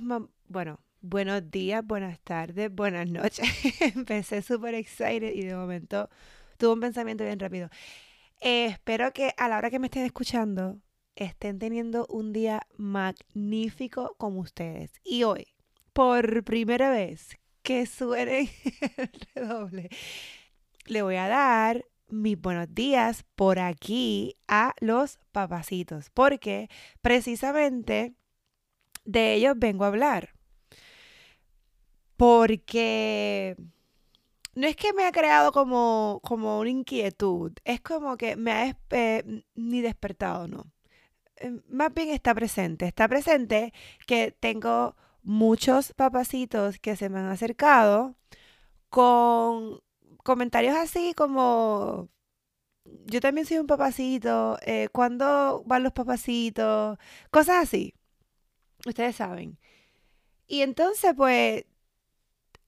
Bueno, buenos días, buenas tardes, buenas noches. Empecé súper excited y de momento tuve un pensamiento bien rápido. Espero que a la hora que me estén escuchando estén teniendo un día magnífico como ustedes. Y hoy, por primera vez que suene el redoble, le voy a dar mis buenos días por aquí a los papacitos, porque precisamente de ellos vengo a hablar. Porque no es que me ha creado como, como una inquietud, es como que me ha eh, ni despertado, no. Eh, más bien está presente, está presente que tengo muchos papacitos que se me han acercado con comentarios así como yo también soy un papacito, eh, ¿cuándo van los papacitos? Cosas así. Ustedes saben. Y entonces, pues,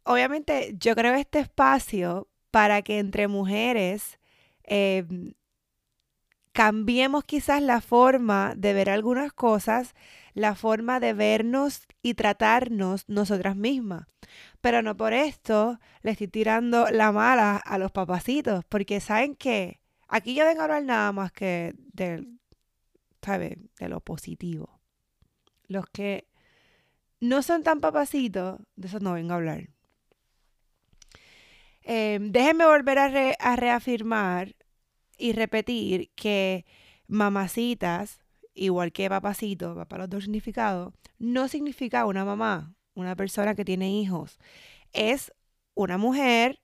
obviamente yo creo este espacio para que entre mujeres em, cambiemos quizás la forma de ver algunas cosas, la forma de vernos y tratarnos nosotras mismas. Pero no por esto le estoy tirando la mala a los papacitos, porque saben que aquí yo vengo a hablar nada más que del, ¿sabe? De lo positivo. Los que no son tan papacitos, de eso no vengo a hablar. Em, déjenme volver a, reafirmar y repetir que mamacitas, igual que papacito, papá los dos significados, no significa una mamá, una persona que tiene hijos. Es una mujer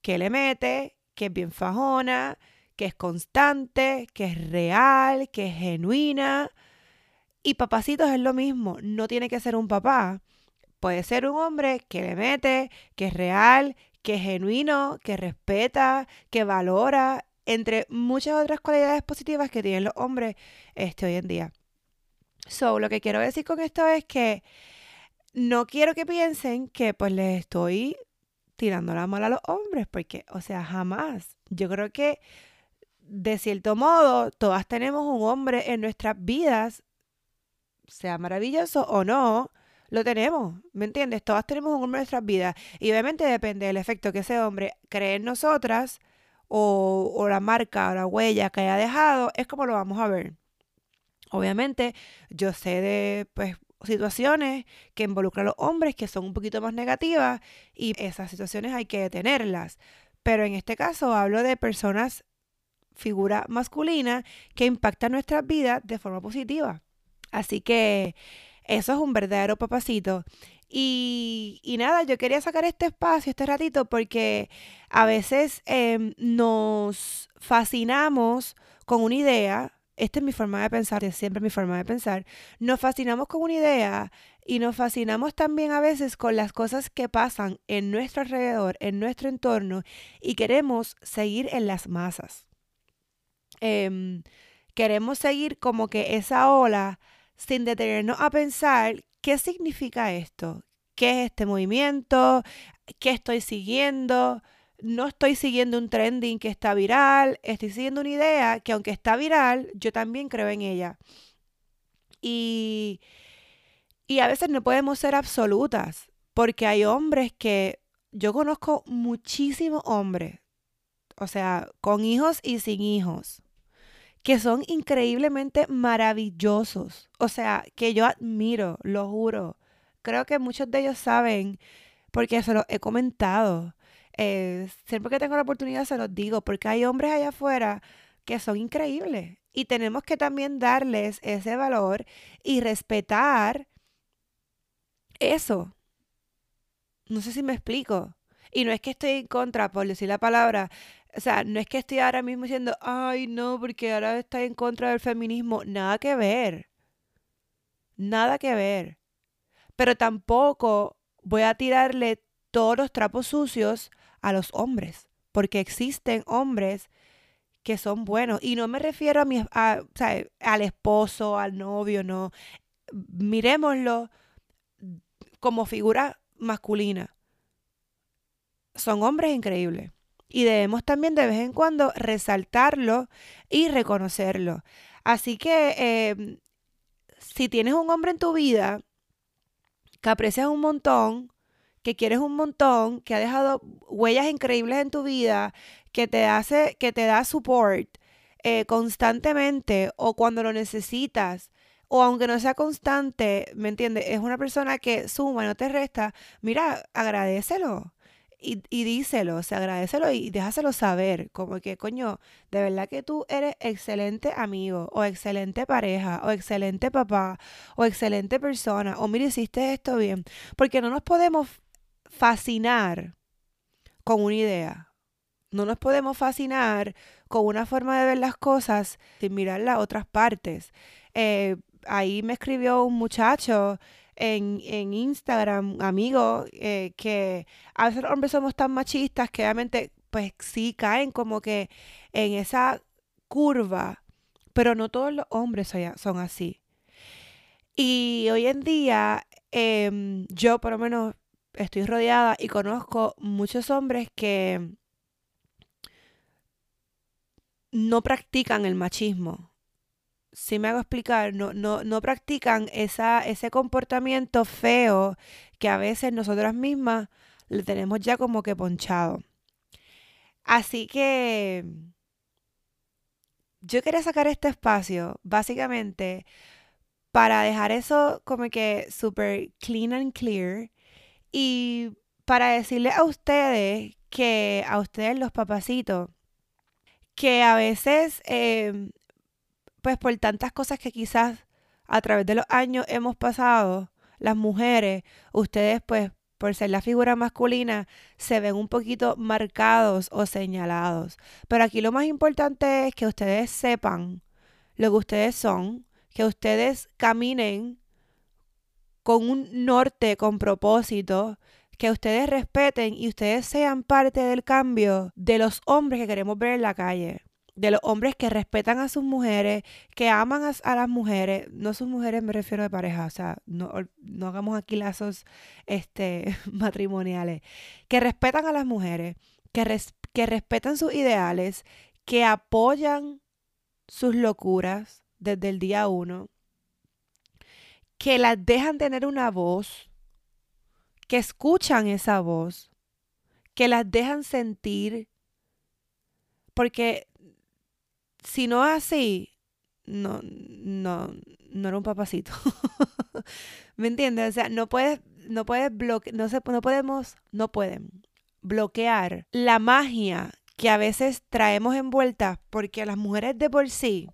que le mete, que es bien fajona, que es constante, que es real, que es genuina. Y papacitos es lo mismo, no tiene que ser un papá. Puede ser un hombre que le mete, que es real, que es genuino, que respeta, que valora, entre muchas otras cualidades positivas que tienen los hombres este, hoy en día. So, lo que quiero decir con esto es que no quiero que piensen que pues les estoy tirando la mala a los hombres, porque, o sea, jamás. Yo creo que de cierto modo, todas tenemos un hombre en nuestras vidas, sea maravilloso o no, lo tenemos, ¿me entiendes? Todas tenemos un hombre en nuestras vidas. Y obviamente depende del efecto que ese hombre cree en nosotras o, la marca o la huella que haya dejado, es como lo vamos a ver. Obviamente, yo sé de pues, situaciones que involucran a los hombres que son un poquito más negativas y esas situaciones hay que detenerlas. Pero en este caso hablo de personas, figura masculina, que impactan nuestras vidas de forma positiva. Así que eso es un verdadero papacito. Y, y, nada, yo quería sacar este espacio, este ratito, porque a veces em, nos fascinamos con una idea esta es mi forma de pensar, es siempre mi forma de pensar, nos fascinamos con una idea y nos fascinamos también a veces con las cosas que pasan en nuestro alrededor, en nuestro entorno, y queremos seguir en las masas. Em, queremos seguir como que esa ola sin detenernos a pensar qué significa esto, qué es este movimiento, qué estoy siguiendo, no estoy siguiendo un trending que está viral, estoy siguiendo una idea que aunque está viral, yo también creo en ella. Y, y a veces no podemos ser absolutas, porque hay hombres que yo conozco muchísimos hombres, o sea, con hijos y sin hijos, que son increíblemente maravillosos, o sea, que yo admiro, lo juro. Creo que muchos de ellos saben, porque se lo he comentado eh, siempre que tengo la oportunidad se los digo, porque hay hombres allá afuera que son increíbles y tenemos que también darles ese valor y respetar eso. No sé si me explico. Y no es que estoy en contra, por decir la palabra, o sea, no es que estoy ahora mismo diciendo, ay, no, porque ahora está en contra del feminismo. Nada que ver. Nada que ver. Pero tampoco voy a tirarle todos los trapos sucios a los hombres, porque existen hombres que son buenos. Y no me refiero a mi, al esposo, al novio, no. Miremoslo como figura masculina. Son hombres increíbles. Y debemos también de vez en cuando resaltarlo y reconocerlo. Así que em, si tienes un hombre en tu vida que aprecias un montón, que quieres un montón, que ha dejado huellas increíbles en tu vida, que te hace, que te da support eh, constantemente o cuando lo necesitas, o aunque no sea constante, ¿me entiendes? Es una persona que suma, no te resta. Mira, agradecelo. Y, y díselo, o sea, agradecelo y déjaselo saber, como que, coño, de verdad que tú eres excelente amigo, o excelente pareja, o excelente papá, o excelente persona, o mira, hiciste esto bien, porque no nos podemos fascinar con una idea. No nos podemos fascinar con una forma de ver las cosas sin mirar las otras partes. Eh, ahí me escribió un muchacho en, en Instagram, amigo, eh, que a veces los hombres somos tan machistas que obviamente pues sí caen como que en esa curva, pero no todos los hombres son así. Y hoy en día, em, yo por lo menos estoy rodeada y conozco muchos hombres que no practican el machismo. Si me hago explicar, no, no, no practican esa, ese comportamiento feo que a veces nosotras mismas le tenemos ya como que ponchado. Así que yo quería sacar este espacio básicamente para dejar eso como que super clean and clear y para decirle a ustedes que a ustedes los papacitos, que a veces, em, pues por tantas cosas que quizás a través de los años hemos pasado, las mujeres, ustedes pues por ser la figura masculina, se ven un poquito marcados o señalados. Pero aquí lo más importante es que ustedes sepan lo que ustedes son, que ustedes caminen con un norte, con propósito, que ustedes respeten y ustedes sean parte del cambio de los hombres que queremos ver en la calle, de los hombres que respetan a sus mujeres, que aman a, las mujeres, no sus mujeres me refiero de pareja, o sea, no, no hagamos aquí lazos este, matrimoniales, que respetan a las mujeres, que, que respetan sus ideales, que apoyan sus locuras desde el día uno, que las dejan tener una voz, que escuchan esa voz, que las dejan sentir, porque si no así, no, no, no era un papacito. ¿Me entiendes? O sea, no puedes, no puedes bloquear, no, no podemos, no pueden bloquear la magia que a veces traemos envuelta porque las mujeres de por sí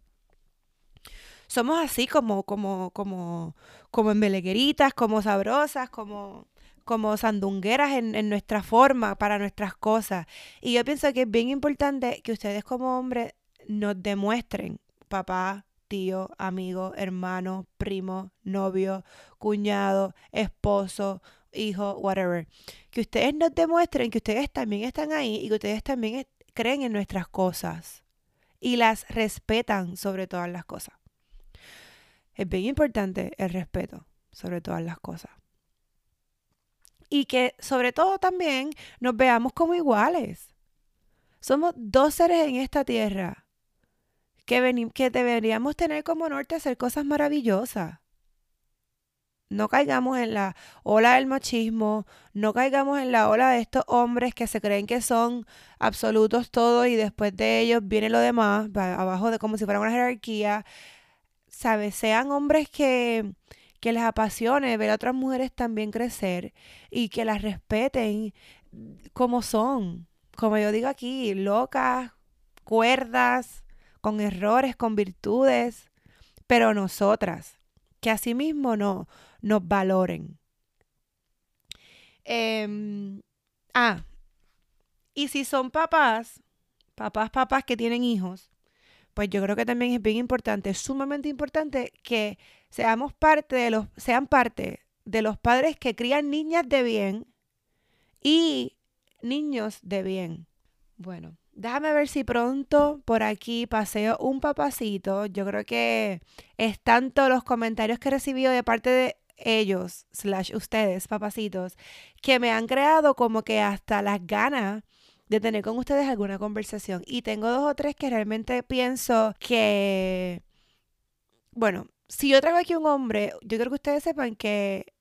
somos así como, como, como, como embelegueritas, como sabrosas, como, como sandungueras en, en, nuestra forma, para nuestras cosas. Y yo pienso que es bien importante que ustedes como hombres nos demuestren, papá, tío, amigo, hermano, primo, novio, cuñado, esposo, hijo, whatever. Que ustedes nos demuestren que ustedes también están ahí y que ustedes también creen en nuestras cosas y las respetan sobre todas las cosas. Es bien importante el respeto sobre todas las cosas. Y que sobre todo también nos veamos como iguales. Somos dos seres en esta tierra que, deberíamos tener como norte hacer cosas maravillosas. No caigamos en la ola del machismo, no caigamos en la ola de estos hombres que se creen que son absolutos todos y después de ellos viene lo demás, abajo de como si fuera una jerarquía. ¿Sabes? Sean hombres que, que les apasione ver a otras mujeres también crecer y que las respeten como son. Como yo digo aquí, locas, cuerdas, con errores, con virtudes, pero nosotras, que asimismo no, nos valoren. Em, ah, y si son papás, papás, papás que tienen hijos, pues yo creo que también es bien importante, sumamente importante que seamos parte de los, sean parte de los padres que crían niñas de bien y niños de bien. Bueno, Déjame ver si pronto por aquí paseo un papacito. Yo creo que es tanto los comentarios que he recibido de parte de ellos, slash ustedes, papacitos, que me han creado como que hasta las ganas de tener con ustedes alguna conversación. Y tengo dos o tres que realmente pienso que, bueno, si yo traigo aquí un hombre, yo quiero que ustedes sepan que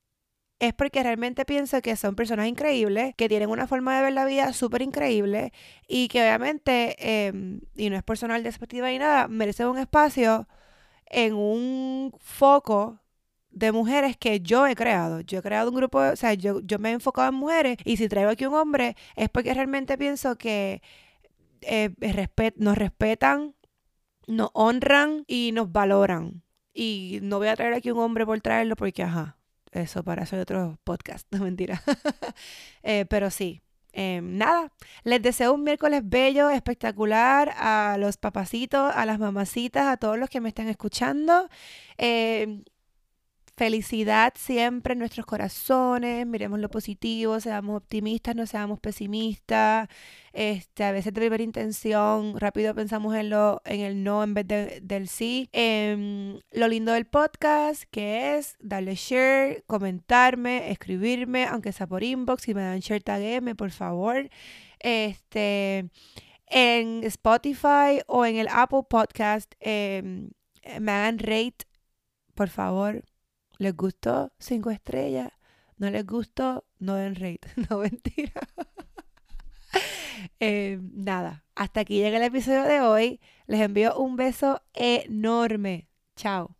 es porque realmente pienso que son personas increíbles, que tienen una forma de ver la vida súper increíble y que obviamente, em, y no es personal despectiva ni nada, merecen un espacio en un foco de mujeres que yo he creado. Yo he creado un grupo, o sea, yo, yo me he enfocado en mujeres y si traigo aquí un hombre es porque realmente pienso que eh, nos respetan, nos honran y nos valoran. Y no voy a traer aquí un hombre por traerlo porque, ajá, eso para eso hay otro podcast, no mentira. Eh, pero sí, em, nada, les deseo un miércoles bello, espectacular a los papacitos, a las mamacitas, a todos los que me están escuchando. Em, felicidad siempre en nuestros corazones, miremos lo positivo, seamos optimistas, no seamos pesimistas. Este, a veces de primera intención, rápido pensamos en lo, en el no en vez del sí. Em, lo lindo del podcast, que es darle share, comentarme, escribirme, aunque sea por inbox, si me dan share tagueme, por favor. Este, en Spotify o en el Apple Podcast, em, me hagan rate, por favor ¿Les gustó? Cinco estrellas. ¿No les gustó? No den rate. No mentira. Eh, nada, hasta aquí llega el episodio de hoy. Les envío un beso enorme. Chao.